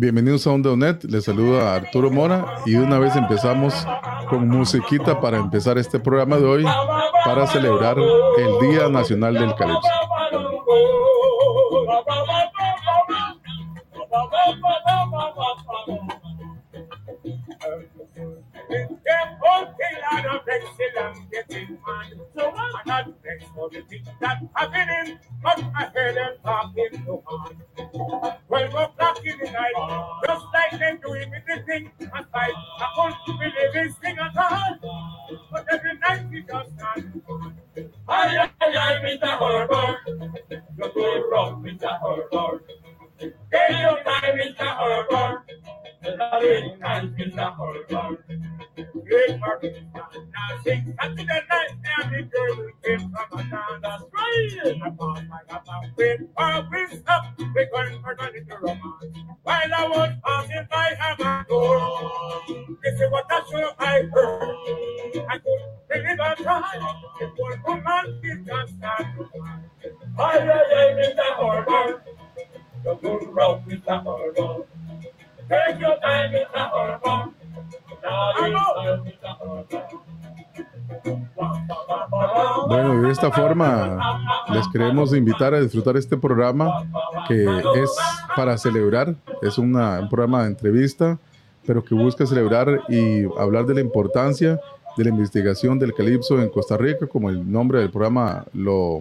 Bienvenidos a Onda UNED, les saluda Arturo Mora y una vez empezamos con musiquita para empezar este programa de hoy para celebrar el Día Nacional del Calipso. fight. I want to be in sing at all. But every night we just not. Ay, ay, ay, Mr. Horror. You go round, Mr. Horror. Take your time, Mr. Horror. Bueno, y de esta forma les queremos invitar a disfrutar este programa que es para celebrar, es una- un programa de entrevista, pero que busca celebrar y hablar de la importancia de la investigación del calipso en Costa Rica, como el nombre del programa lo,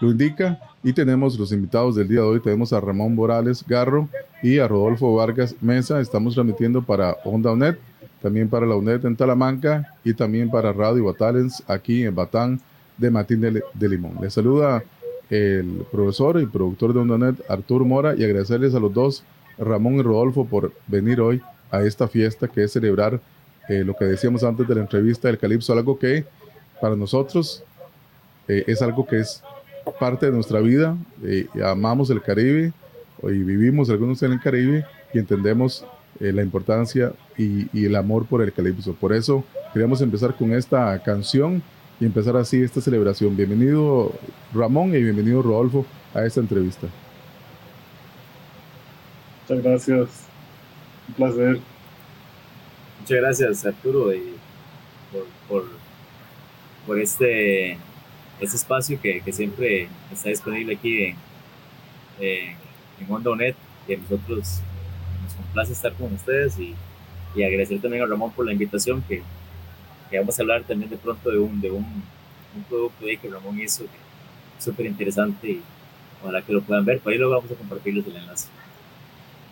lo indica. Y tenemos los invitados del día de hoy, tenemos a Ramón Morales Garro y a Rodolfo Vargas Mesa. Estamos transmitiendo para Onda UNED, también para la UNED en Talamanca y también para Radio Batalens aquí en Batán de Matín de, de Limón. Les saluda el profesor y productor de Onda UNED, Arturo Mora, y agradecerles a los dos, Ramón y Rodolfo, por venir hoy a esta fiesta que es celebrar eh, lo que decíamos antes de la entrevista del Calipso, algo que para nosotros eh, es algo que es parte de nuestra vida. eh, y amamos el Caribe y vivimos algunos en el Caribe y entendemos eh, la importancia y, y el amor por el calipso. Por eso queríamos empezar con esta canción y empezar así esta celebración. Bienvenido Ramón y bienvenido Rodolfo a esta entrevista. Muchas gracias. Un placer. Muchas gracias, Arturo, y por, por, por este, este espacio que, siempre está disponible aquí en, en, en y a nosotros nos complace estar con ustedes y, y agradecer también a Ramón por la invitación, que, que vamos a hablar también de pronto de un, de un, un producto ahí que Ramón hizo, súper interesante y ojalá que lo puedan ver, por ahí luego vamos a compartirles el enlace.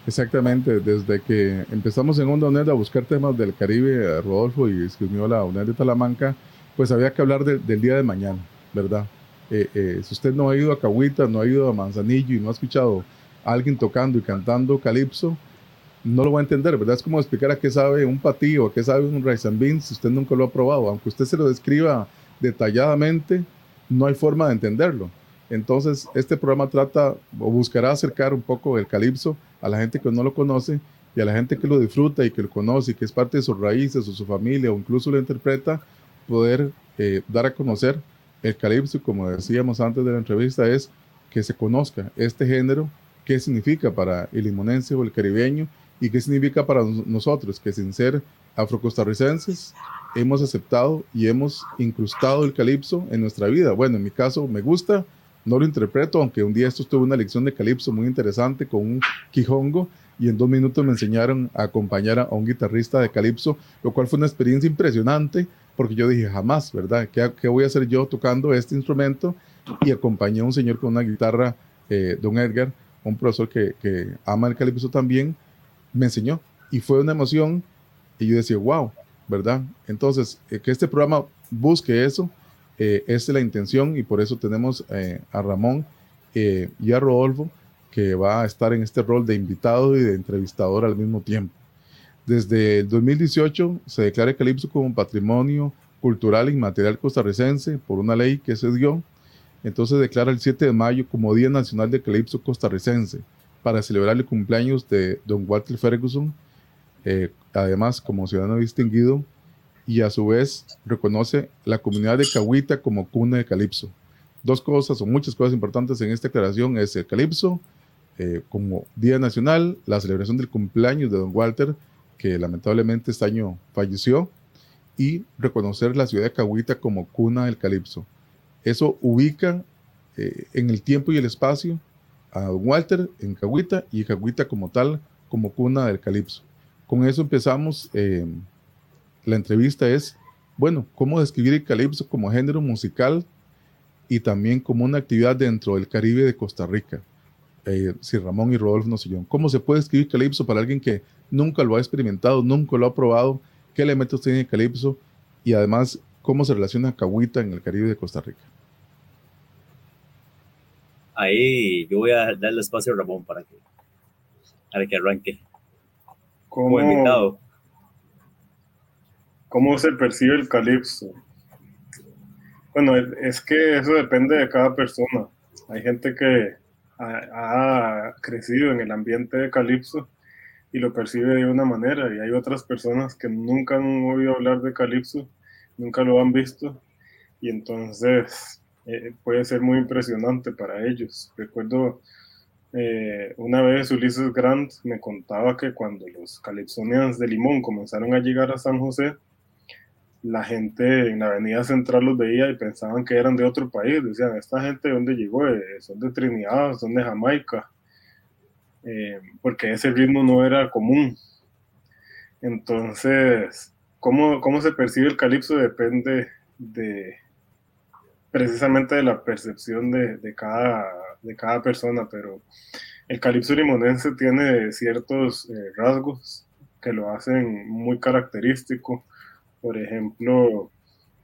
Exactamente, desde que empezamos en Onda UNED a buscar temas del Caribe, eh, Rodolfo y escribió la UNED de Talamanca, pues había que hablar de- del día de mañana, ¿verdad? Eh, eh, si usted no ha ido a Cahuita, no ha ido a Manzanillo y no ha escuchado a alguien tocando y cantando calipso, no lo va a entender, ¿verdad? Es como explicar a qué sabe un patillo, a qué sabe un rice and beans si usted nunca lo ha probado. Aunque usted se lo describa detalladamente, no hay forma de entenderlo. Entonces, este programa trata o buscará acercar un poco el calipso a la gente que no lo conoce y a la gente que lo disfruta y que lo conoce y que es parte de sus raíces o su familia o incluso lo interpreta, poder eh, dar a conocer el calipso, como decíamos antes de la entrevista, es que se conozca este género, qué significa para el limonense o el caribeño y qué significa para nos- nosotros, que sin ser afrocostarricenses hemos aceptado y hemos incrustado el calipso en nuestra vida. Bueno, en mi caso me gusta, no lo interpreto, aunque un día esto tuve una lección de calipso muy interesante con un quijongo y en dos minutos me enseñaron a acompañar a un guitarrista de calipso, lo cual fue una experiencia impresionante porque yo dije, jamás, ¿verdad? ¿Qué, qué voy a hacer yo tocando este instrumento? Y acompañé a un señor con una guitarra, eh, don Edgar, un profesor que, que ama el calipso también, me enseñó y fue una emoción y yo decía, wow, ¿verdad? Entonces, eh, que este programa busque eso, eh, esa es la intención y por eso tenemos eh, a Ramón y a Rodolfo que va a estar en este rol de invitado y de entrevistador al mismo tiempo. Desde el 2018 se declara calipso como patrimonio cultural inmaterial costarricense por una ley que se dio. Entonces declara el 7 de mayo como Día Nacional de Calipso Costarricense para celebrar el cumpleaños de don Walter Ferguson, eh, además como ciudadano distinguido, y a su vez reconoce la comunidad de Cahuita como cuna de Calipso. Dos cosas o muchas cosas importantes en esta declaración es el Calipso eh, como Día Nacional, la celebración del cumpleaños de don Walter, que lamentablemente este año falleció, y reconocer la ciudad de Cahuita como cuna del calipso. Eso ubica eh, en el tiempo y el espacio a Walter en Cahuita y Cahuita como tal como cuna del calipso. Con eso empezamos. Eh, la entrevista es, bueno, cómo describir el calipso como género musical y también como una actividad dentro del Caribe de Costa Rica. Eh, si Ramón y Rodolfo nos siguieron. ¿Cómo se puede escribir calipso para alguien que nunca lo ha experimentado, nunca lo ha probado qué elementos tiene el calipso y además cómo se relaciona Cahuita en el Caribe de Costa Rica. Ahí yo voy a darle espacio a Ramón para que, para que arranque. Como invitado. ¿Cómo se percibe el calipso? Bueno, es que eso depende de cada persona. Hay gente que ha, crecido en el ambiente de calipso y lo percibe de una manera y hay otras personas que nunca han oído hablar de Calipso, nunca lo han visto y entonces eh, puede ser muy impresionante para ellos. Recuerdo eh, una vez Ulises Grant me contaba que cuando los calipsonians de Limón comenzaron a llegar a San José, la gente en la avenida central los veía y pensaban que eran de otro país. Decían, ¿esta gente de dónde llegó? Eh, son de Trinidad, son de Jamaica. Eh, porque ese ritmo no era común. Entonces, ¿cómo, cómo se percibe el calipso depende de precisamente de la percepción de, de, cada, de cada persona, pero el calipso limonense tiene ciertos eh, rasgos que lo hacen muy característico. Por ejemplo,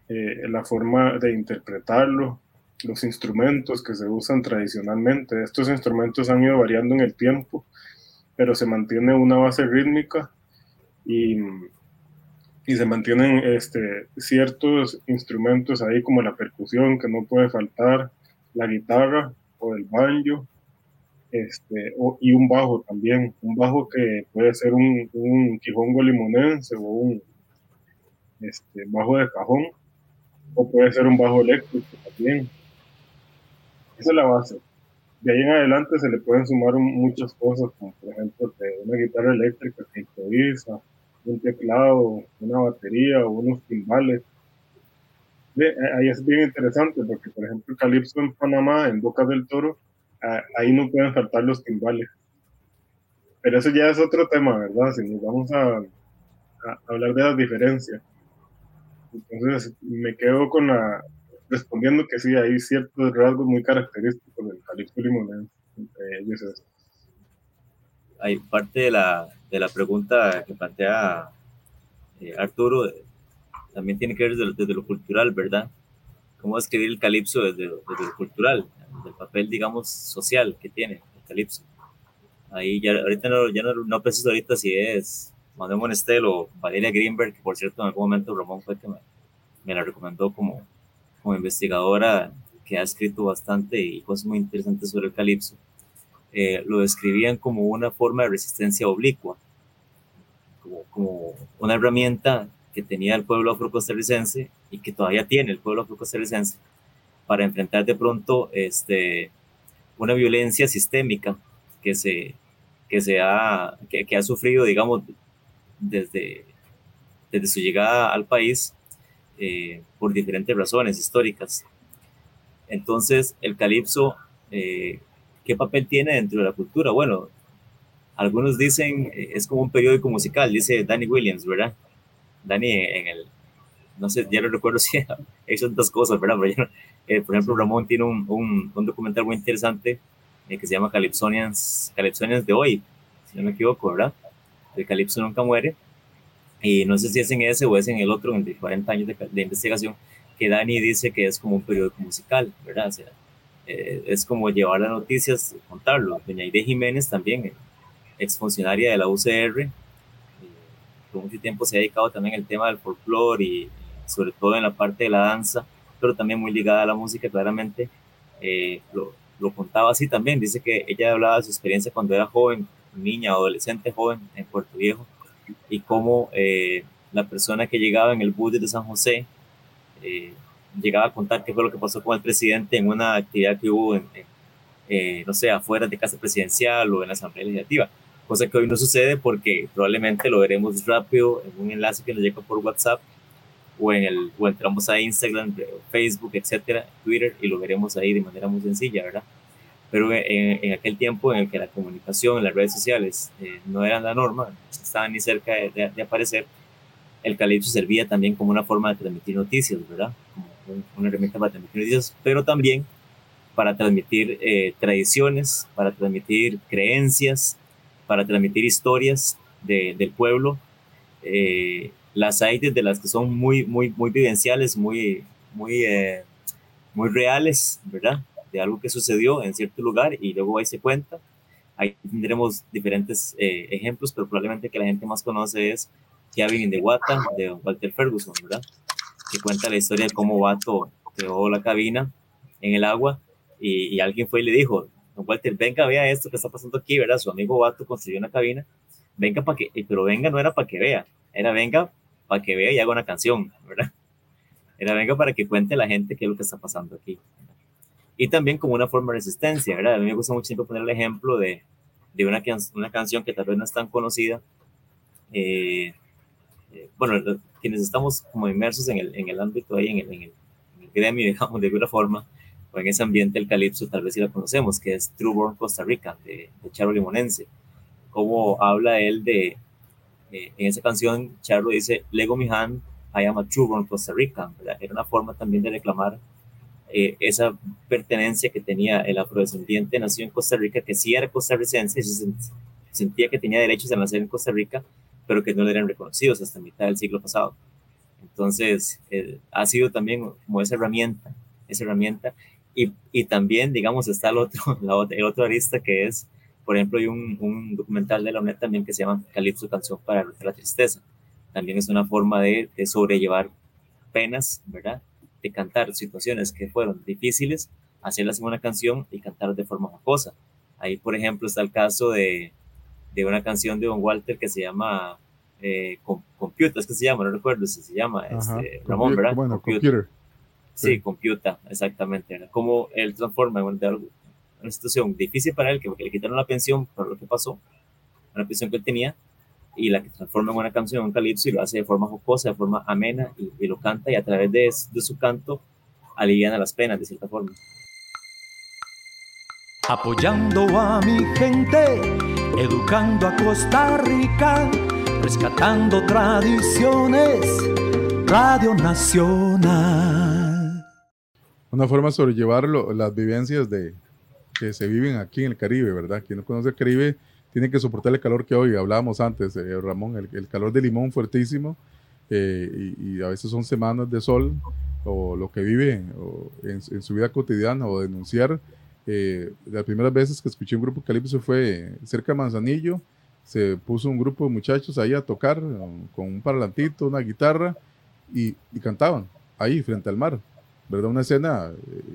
eh, la forma de interpretarlo, los instrumentos que se usan tradicionalmente. Estos instrumentos han ido variando en el tiempo, pero se mantiene una base rítmica y, y se mantienen este, ciertos instrumentos ahí como la percusión que no puede faltar, la guitarra o el banjo. Este, y un bajo también, un bajo que puede ser un, un quijongo limonense o un este, bajo de cajón, o puede ser un bajo eléctrico también esa es la base. De ahí en adelante se le pueden sumar muchas cosas, como por ejemplo una guitarra eléctrica que improvisa, un teclado, una batería o unos timbales. ahí es bien interesante porque, por ejemplo, Calipso en Panamá, en Boca del Toro, ahí no pueden faltar los timbales. Pero eso ya es otro tema, ¿verdad? Si nos vamos a, a hablar de las diferencias. Entonces, me quedo con la, respondiendo que sí, hay ciertos rasgos muy característicos del calipso limonense, entre ellos Hay parte de la, de la pregunta que plantea eh, Arturo, también tiene que ver desde lo, cultural, ¿verdad? ¿Cómo escribir el calipso desde, desde lo cultural, del papel, digamos, social que tiene el calipso? Ahí ya, ahorita no, ya no, no preciso ahorita si es Manuel Monestel o Valeria Greenberg, que por cierto en algún momento Ramón fue que me, me la recomendó como, como investigadora que ha escrito bastante y cosas muy interesantes sobre el calipso, eh, lo describían como una forma de resistencia oblicua, como, como una herramienta que tenía el pueblo afrocostarricense y que todavía tiene el pueblo afrocostarricense para enfrentar de pronto este, una violencia sistémica que se, que se ha, que, que ha sufrido, digamos, desde, desde su llegada al país eh, por diferentes razones históricas. Entonces, el calipso, eh, ¿qué papel tiene dentro de la cultura? Bueno, algunos dicen eh, es como un periódico musical, dice Danny Williams, ¿verdad? Danny en el, no sé, ya no recuerdo si hay tantas cosas, ¿verdad? Pero por ejemplo, Ramón tiene un, un, un documental muy interesante que se llama Calypsonians, Calypsonians de hoy, si no me equivoco, ¿verdad? El calipso nunca muere y no sé si es en ese o es en el otro, en de 40 años de, investigación, que Dani dice que es como un periódico musical, ¿verdad? O sea, eh, es como llevar las noticias, contarlo. Doña Aide Jiménez también, exfuncionaria de la UCR, eh, por mucho tiempo se ha dedicado también al tema del folclore y sobre todo en la parte de la danza, pero también muy ligada a la música, claramente. Eh, lo, lo, contaba así también, dice que ella hablaba de su experiencia cuando era joven, niña, adolescente, joven en Puerto Viejo, y cómo eh, la persona que llegaba en el bus de San José eh, llegaba a contar qué fue lo que pasó con el presidente en una actividad que hubo en, no sé, afuera de casa presidencial o en la Asamblea Legislativa, cosa que hoy no sucede porque probablemente lo veremos rápido en un enlace que nos llega por WhatsApp o, en el, o entramos a Instagram, Facebook, etcétera, Twitter, y lo veremos ahí de manera muy sencilla, ¿verdad? Pero en, aquel tiempo en el que la comunicación en las redes sociales eh, no eran la norma, no estaban ni cerca de, aparecer, el calipso servía también como una forma de transmitir noticias, ¿verdad? Como una herramienta para transmitir noticias, pero también para transmitir eh, tradiciones, para transmitir creencias, para transmitir historias de, del pueblo. Eh, las hay de las que son muy, muy, muy vivenciales, muy, muy, eh, muy reales, ¿verdad? De algo que sucedió en cierto lugar y luego ahí se cuenta. Ahí tendremos diferentes eh, ejemplos, pero probablemente que la gente más conoce es Kevin in the Wata de Walter Ferguson, ¿verdad? Que cuenta la historia de cómo Wato creó la cabina en el agua y, alguien fue y le dijo, don Walter, venga, vea esto que está pasando aquí, ¿verdad? Su amigo Wato construyó una cabina, venga para que, pero venga no era para que vea, era venga para que vea y haga una canción, ¿verdad? Era venga para que cuente la gente qué es lo que está pasando aquí. Y también como una forma de resistencia, ¿verdad? A mí me gusta mucho siempre poner el ejemplo de, de una, una canción que tal vez no es tan conocida. Eh, eh, bueno, quienes estamos como inmersos en el, en el ámbito ahí, en el, en el, gremio, digamos, de alguna forma, o en ese ambiente del calipso, tal vez sí la conocemos, que es True Born Costa Rica, de, de Charo Limonense. Cómo habla él de, eh, en esa canción, Charlo dice, Lego mi hand, I am a true en Costa Rica. Era una forma también de reclamar eh, esa pertenencia que tenía el afrodescendiente nacido en Costa Rica, que sí era costarricense, se sentía que tenía derechos a nacer en Costa Rica, pero que no le eran reconocidos hasta mitad del siglo pasado. Entonces, eh, ha sido también como esa herramienta, esa herramienta. Y, y también, digamos, está el otro, la, el otro arista que es por ejemplo, hay un, un documental de la UNED también que se llama Calipso Canción para la Tristeza. También es una forma de, de sobrellevar penas, ¿verdad? De cantar situaciones que fueron difíciles, hacerlas en una canción y cantar de forma jocosa. Ahí, por ejemplo, está el caso de, de una canción de Don Walter que se llama eh, Computer, es que se llama, no recuerdo si se llama, este, Ramón, ¿verdad? Bueno, computer. Sí, sí, Computer, exactamente. ¿verdad? Cómo él transforma de algo, una situación difícil para él, que le quitaron la pensión por lo que pasó, una pensión que él tenía, y la que transforma en una canción, un calipso, y lo hace de forma jocosa, de forma amena, y, lo canta, y a través de, de su canto alivian a las penas, de cierta forma. Apoyando a mi gente, educando a Costa Rica, rescatando tradiciones, Radio Nacional. Una forma de sobrellevar las vivencias de, que se viven aquí en el Caribe, ¿verdad? Quien no conoce el Caribe tiene que soportar el calor que hoy hablábamos antes, eh, Ramón, el, calor de limón fuertísimo eh, y, a veces son semanas de sol o lo que vive en, su vida cotidiana o denunciar. Eh, las primeras veces que escuché un grupo calipso fue cerca de Manzanillo, se puso un grupo de muchachos ahí a tocar con un parlantito, una guitarra y, y cantaban ahí frente al mar, ¿verdad? Una escena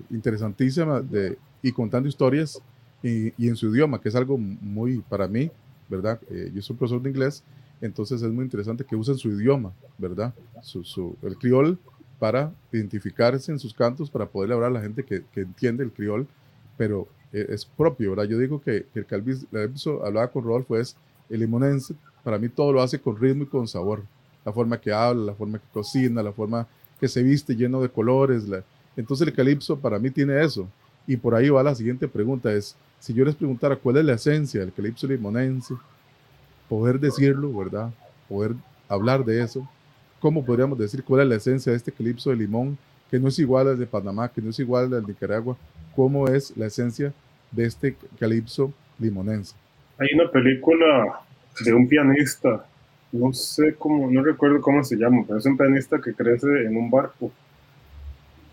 interesantísima de y contando historias y, en su idioma, que es algo muy para mí, ¿verdad? Eh, yo soy profesor de inglés, entonces es muy interesante que usen su idioma, ¿verdad? Su, el criol para identificarse en sus cantos, para poder hablar a la gente que, que entiende el criol, pero eh, es propio, ¿verdad? Yo digo que, que el Calvis, hablaba con Rodolfo, es el limonense, para mí todo lo hace con ritmo y con sabor. La forma que habla, la forma que cocina, la forma que se viste lleno de colores. La... Entonces el calipso para mí tiene eso. Y por ahí va la siguiente pregunta, es, si yo les preguntara cuál es la esencia del calipso limonense, poder decirlo, ¿verdad? Poder hablar de eso, ¿cómo podríamos decir cuál es la esencia de este calipso de limón, que no es igual al de Panamá, que no es igual al de Nicaragua? ¿Cómo es la esencia de este calipso limonense? Hay una película de un pianista, no sé cómo, no recuerdo cómo se llama, pero es un pianista que crece en un barco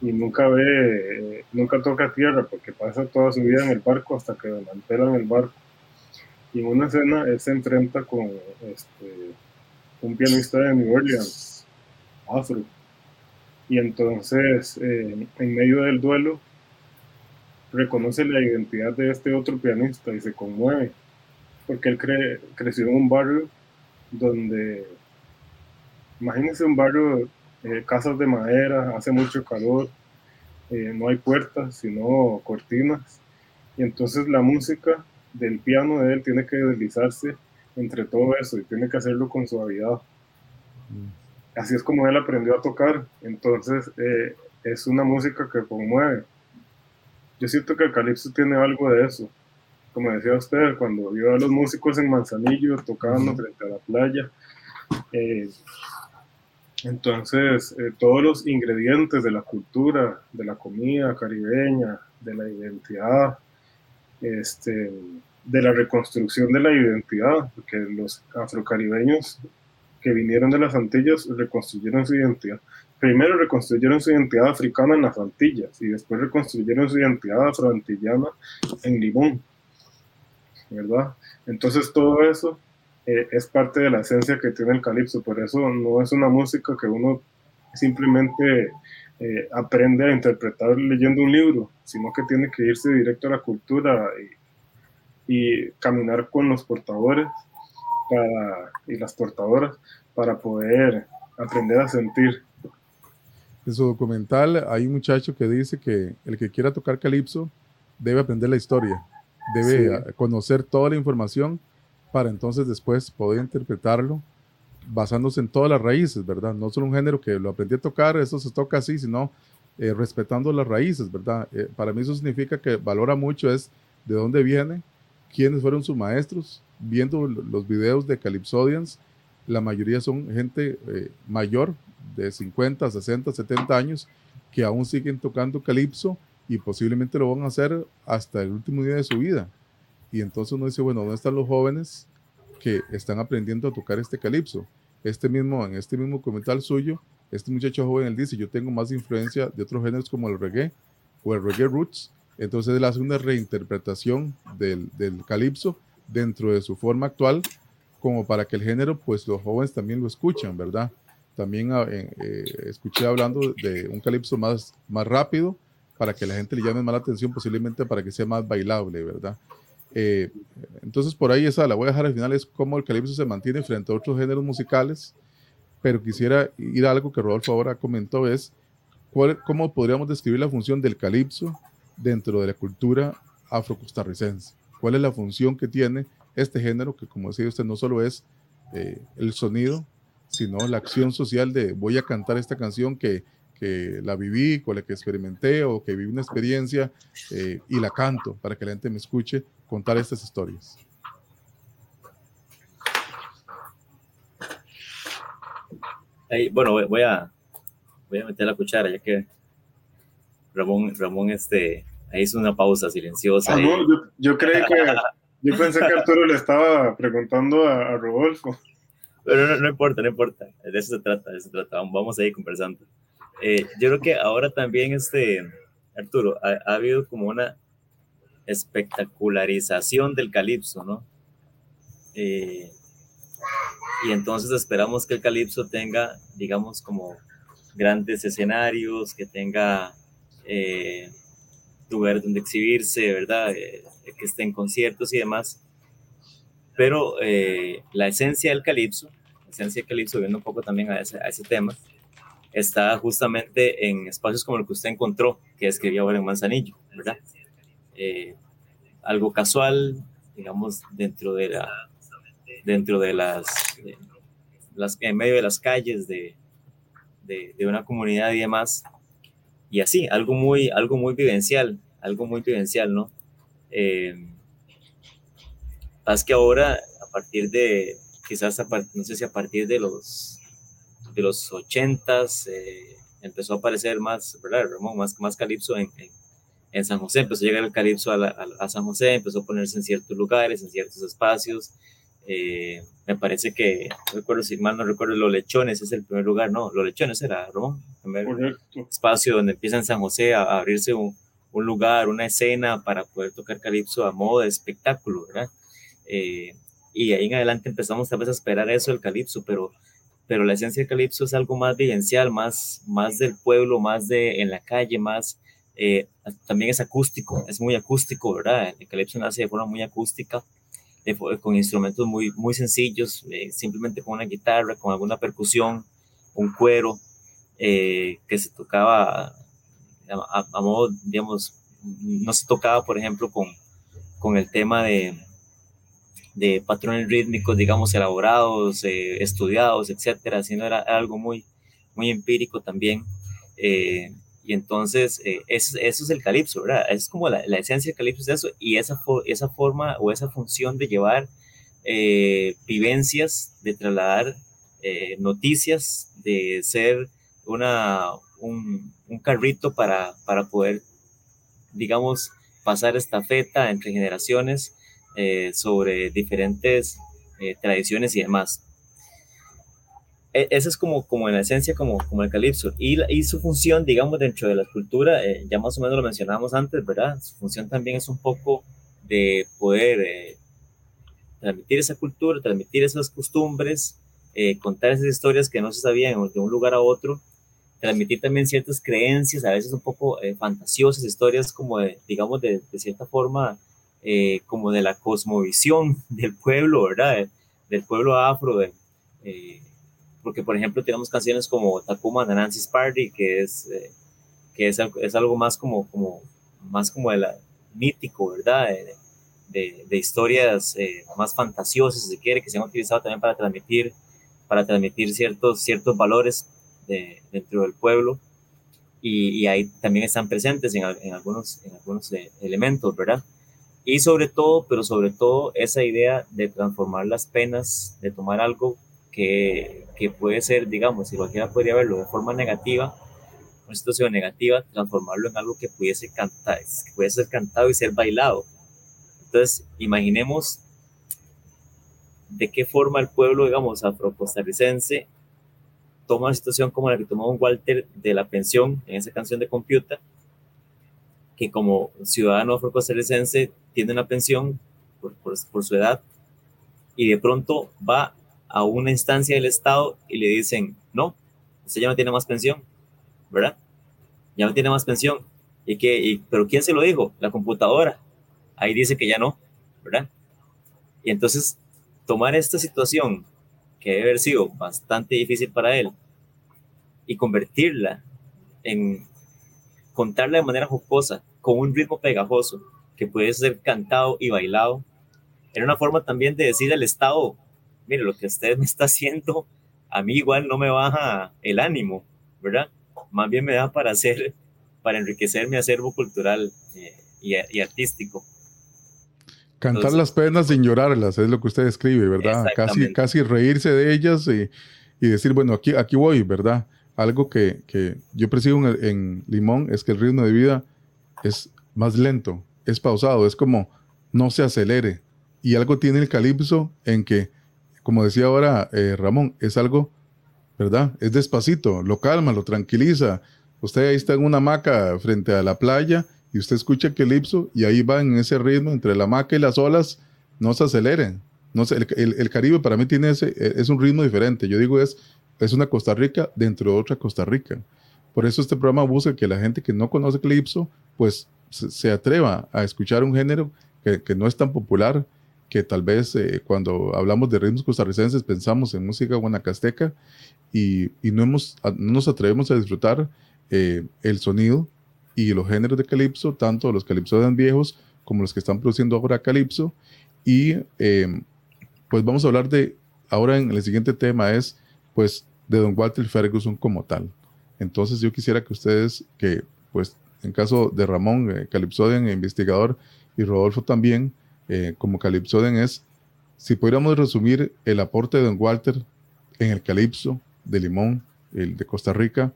y nunca ve, nunca toca tierra porque pasa toda su vida en el barco hasta que desmantelan el barco. Y en una escena él se enfrenta con este, un pianista de New Orleans, afro. Y entonces, eh, en medio del duelo, reconoce la identidad de este otro pianista y se conmueve, porque él creció en un barrio donde, imagínense un barrio, eh, casas de madera, hace mucho calor, eh, no hay puertas, sino cortinas, y entonces la música del piano de él tiene que deslizarse entre todo eso y tiene que hacerlo con suavidad. Mm. Así es como él aprendió a tocar, entonces eh, es una música que conmueve yo siento que el calipso tiene algo de eso. Como decía usted, cuando vio a los músicos en Manzanillo tocando frente a la playa, eh, entonces eh, todos los ingredientes de la cultura, de la comida caribeña, de la identidad, este, de la reconstrucción de la identidad, porque los afrocaribeños que vinieron de las Antillas reconstruyeron su identidad primero reconstruyeron su identidad africana en las Antillas y después reconstruyeron su identidad afroantillana en Limón, ¿verdad? Entonces todo eso eh, es parte de la esencia que tiene el calipso, por eso no es una música que uno simplemente eh, aprende a interpretar leyendo un libro, sino que tiene que irse directo a la cultura y, y caminar con los portadores para, y las portadoras para poder aprender a sentir. En su documental hay un muchacho que dice que el que quiera tocar calipso debe aprender la historia, debe conocer toda la información para entonces después poder interpretarlo basándose en todas las raíces, ¿verdad? No solo un género que lo aprendí a tocar, eso se toca así, sino eh, respetando las raíces, ¿verdad? Eh, para mí eso significa que valora mucho es de dónde viene, quiénes fueron sus maestros, viendo los videos de Calypsodians, la mayoría son gente eh, mayor, de 50, 60, 70 años que aún siguen tocando calipso y posiblemente lo van a hacer hasta el último día de su vida. Y entonces uno dice, bueno, ¿dónde están los jóvenes que están aprendiendo a tocar este calipso? Este mismo, en este mismo comentario suyo, este muchacho joven él dice, yo tengo más influencia de otros géneros como el reggae o el reggae roots. Entonces él hace una reinterpretación del, del calipso dentro de su forma actual, como para que el género, pues los jóvenes también lo escuchan, ¿verdad? También ah, eh, escuché hablando de un calipso más, más rápido para que la gente le llame más la atención, posiblemente para que sea más bailable, ¿verdad? Eh, entonces, por ahí esa la voy a dejar al final, es cómo el calipso se mantiene frente a otros géneros musicales, pero quisiera ir a algo que Rodolfo ahora comentó, es cuál, cómo podríamos describir la función del calipso dentro de la cultura afrocostarricense. ¿Cuál es la función que tiene este género, que como decía usted, no solo es eh, el sonido, sino la acción social de voy a cantar esta canción que, que la viví, con la que experimenté o que viví una experiencia eh, y la canto para que la gente me escuche contar estas historias. bueno, voy a, voy a meter la cuchara ya que Ramón, Ramón este, ahí hizo una pausa silenciosa. Ah, yo, yo, creí que, yo pensé que Arturo le estaba preguntando a Rodolfo. Pero no, importa, no importa. De eso se trata, de eso se trata. Vamos a ir conversando. Eh, yo creo que ahora también, este, Arturo, ha, habido como una espectacularización del calipso, ¿no? Eh, y entonces esperamos que el calipso tenga, digamos, como grandes escenarios, que tenga eh, lugar donde exhibirse, ¿verdad? que esté en conciertos y demás pero eh, la esencia del calipso, la esencia del calipso, viendo un poco también a ese, tema, está justamente en espacios como el que usted encontró, que escribía ahora en Manzanillo, ¿verdad? Eh, algo casual, digamos, dentro de la, dentro de las, las en medio de las calles de, de, de, una comunidad y demás, y así, algo muy, algo muy vivencial, algo muy vivencial, ¿no? Eh, es que ahora, a partir de, quizás, no sé si a partir de los, de los 80 eh, empezó a aparecer más, ¿verdad, Ramón? Más, más calipso en, en, San José, empezó a llegar el calipso a, a, San José, empezó a ponerse en ciertos lugares, en ciertos espacios, Eh, me parece que, no recuerdo si mal no recuerdo, Los Lechones es el primer lugar, no, Los Lechones era, Ramón, el primer espacio donde empieza en San José a, abrirse un, un, lugar, una escena para poder tocar calipso a modo de espectáculo, ¿verdad? Eh, y ahí en adelante empezamos tal vez a esperar eso del calipso, pero, pero la esencia del calipso es algo más vivencial, más, más del pueblo, más de en la calle, más eh, también es acústico, es muy acústico, ¿verdad? El calipso nace de forma muy acústica, con instrumentos muy, muy sencillos, eh, simplemente con una guitarra, con alguna percusión, un cuero, eh, que se tocaba a, modo, digamos, no se tocaba, por ejemplo, con, con el tema de, de patrones rítmicos, digamos, elaborados, estudiados, etcétera, sino era algo muy, muy empírico también. Y entonces, eh, eso, es el calipso, ¿verdad? Es como la, esencia del calipso, es eso, y esa, esa forma o esa función de llevar eh, vivencias, de trasladar eh, noticias, de ser una, un, un carrito para, para, poder, digamos, pasar esta feta entre generaciones sobre diferentes tradiciones y demás. E, esa es como, como en la esencia, como, como el calipso. Y, su función, digamos, dentro de la cultura, eh, ya más o menos lo mencionábamos antes, ¿verdad? Su función también es un poco de poder eh, transmitir esa cultura, transmitir esas costumbres, eh, contar esas historias que no se sabían de un lugar a otro, transmitir también ciertas creencias, a veces un poco fantasiosas, historias como, de, digamos, de, de cierta forma, como de la cosmovisión del pueblo, ¿verdad? Del pueblo afro, de, porque por ejemplo tenemos canciones como Takuma de Nancy's Party, que es, eh, que es, es, algo más como, como, más como de la, mítico, ¿verdad? De, de, historias eh, más fantasiosas, si se quiere, que se han utilizado también para transmitir, para transmitir ciertos, ciertos valores de, dentro del pueblo. Y, y, ahí también están presentes en, en algunos, en algunos eh, elementos, ¿verdad? Y sobre todo, pero sobre todo, esa idea de transformar las penas, de tomar algo que, que puede ser, digamos, si cualquiera podría verlo de forma negativa, una situación negativa, transformarlo en algo que pudiese cantar, que puede ser cantado y ser bailado. Entonces, imaginemos de qué forma el pueblo, digamos, afro-costarricense toma una situación como la que tomó un Walter de la pensión en esa canción de Computa, que como ciudadano afro-costarricense tiene una pensión por, por, por, su edad y de pronto va a una instancia del Estado y le dicen, no, usted ya no tiene más pensión, ¿verdad? Ya no tiene más pensión. ¿Y qué? ¿Pero quién se lo dijo? La computadora. Ahí dice que ya no, ¿verdad? Y entonces, tomar esta situación, que debe haber sido bastante difícil para él, y convertirla en contarla de manera jocosa, con un ritmo pegajoso, que puede ser cantado y bailado, era una forma también de decir al Estado, mire, lo que usted me está haciendo, a mí igual no me baja el ánimo, ¿verdad? Más bien me da para hacer, para enriquecer mi acervo cultural eh, y, artístico. Cantar las penas sin llorarlas, es lo que usted escribe, ¿verdad? Casi, casi reírse de ellas y, y, decir, bueno, aquí, aquí voy, ¿verdad? Algo que, que yo percibo en, en, Limón es que el ritmo de vida es más lento, es pausado, es como no se acelere. Y algo tiene el calipso en que como decía ahora eh, Ramón, es algo, ¿verdad? Es despacito, lo calma, lo tranquiliza. Usted ahí está en una hamaca frente a la playa y usted escucha el calipso y ahí va en ese ritmo entre la hamaca y las olas, no se aceleren. No el, Caribe para mí tiene ese, e, es un ritmo diferente. Yo digo, es, es una Costa Rica dentro de otra Costa Rica. Por eso este programa busca que la gente que no conoce calipso, pues se, atreva a escuchar un género que no es tan popular, que tal vez eh, cuando hablamos de ritmos costarricenses pensamos en música guanacasteca y, y no, hemos, no nos atrevemos a disfrutar eh, el sonido y los géneros de calipso, tanto los calipsos viejos como los que están produciendo ahora calipso. Y eh, pues vamos a hablar de, ahora en el siguiente tema es pues de Don Walter Ferguson como tal. Entonces yo quisiera que ustedes, que pues en caso de Ramón, Calipsodian, investigador, y Rodolfo también, eh, como Calypsoden es, si pudiéramos resumir el aporte de Don Walter en el Calipso de Limón, el de Costa Rica,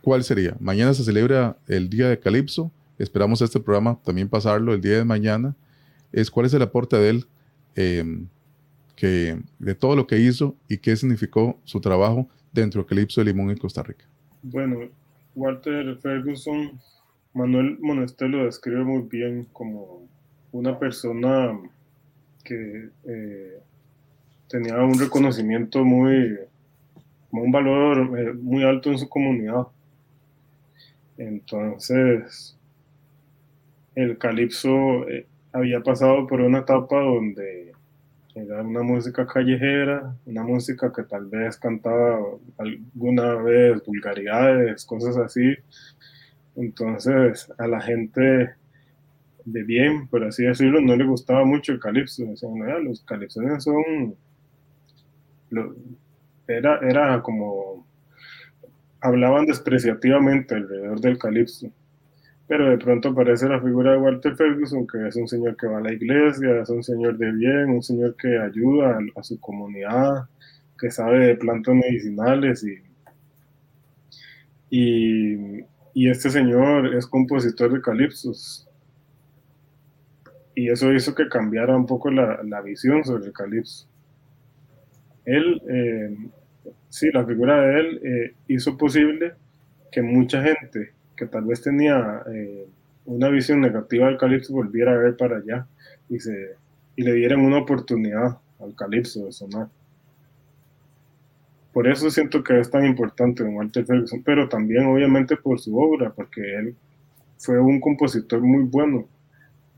¿cuál sería? Mañana se celebra el Día de Calipso, esperamos este programa también pasarlo el día de mañana. Es, ¿Cuál es el aporte de él em, que, de todo lo que hizo y qué significó su trabajo dentro de Calipso de Limón en Costa Rica. Bueno, Walter Ferguson, Manuel Monestel lo describe muy bien como una persona que eh, tenía un reconocimiento muy, un valor eh, muy alto en su comunidad. Entonces, el calipso eh, había pasado por una etapa donde era una música callejera, una música que tal vez cantaba alguna vez vulgaridades, cosas así. Entonces a la gente de bien, por así decirlo, no le gustaba mucho el calipso. Decían, los calipsones son... era, era como... Hablaban despreciativamente alrededor del calipso pero de pronto aparece la figura de Walter Ferguson, que es un señor que va a la iglesia, es un señor de bien, un señor que ayuda a, su comunidad, que sabe de plantas medicinales y, y, este señor es compositor de calipsos. Y eso hizo que cambiara un poco la, la visión sobre el calipso. Él, eh, sí, la figura de él eh, hizo posible que mucha gente que tal vez tenía eh, una visión negativa del calipso volviera a ver para allá y, se, y le dieran una oportunidad al calipso de sonar. Por eso siento que es tan importante Don Walter Ferguson, pero también obviamente por su obra, porque él fue un compositor muy bueno.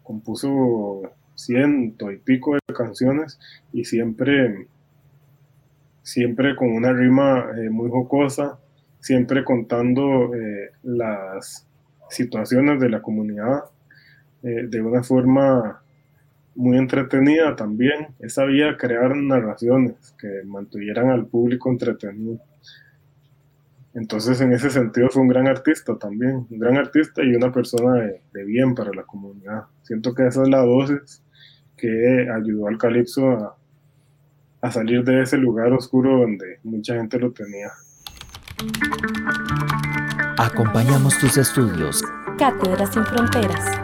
Compuso ciento y pico de canciones y siempre, siempre con una rima eh, muy jocosa, siempre contando eh, las situaciones de la comunidad eh, de una forma muy entretenida también. Él sabía crear narraciones que mantuvieran al público entretenido. Entonces, en ese sentido, fue un gran artista también, un gran artista y una persona de, bien para la comunidad. Siento que esa es la dosis que ayudó al Calipso a, a salir de ese lugar oscuro donde mucha gente lo tenía. Acompañamos tus estudios. Cátedras sin Fronteras.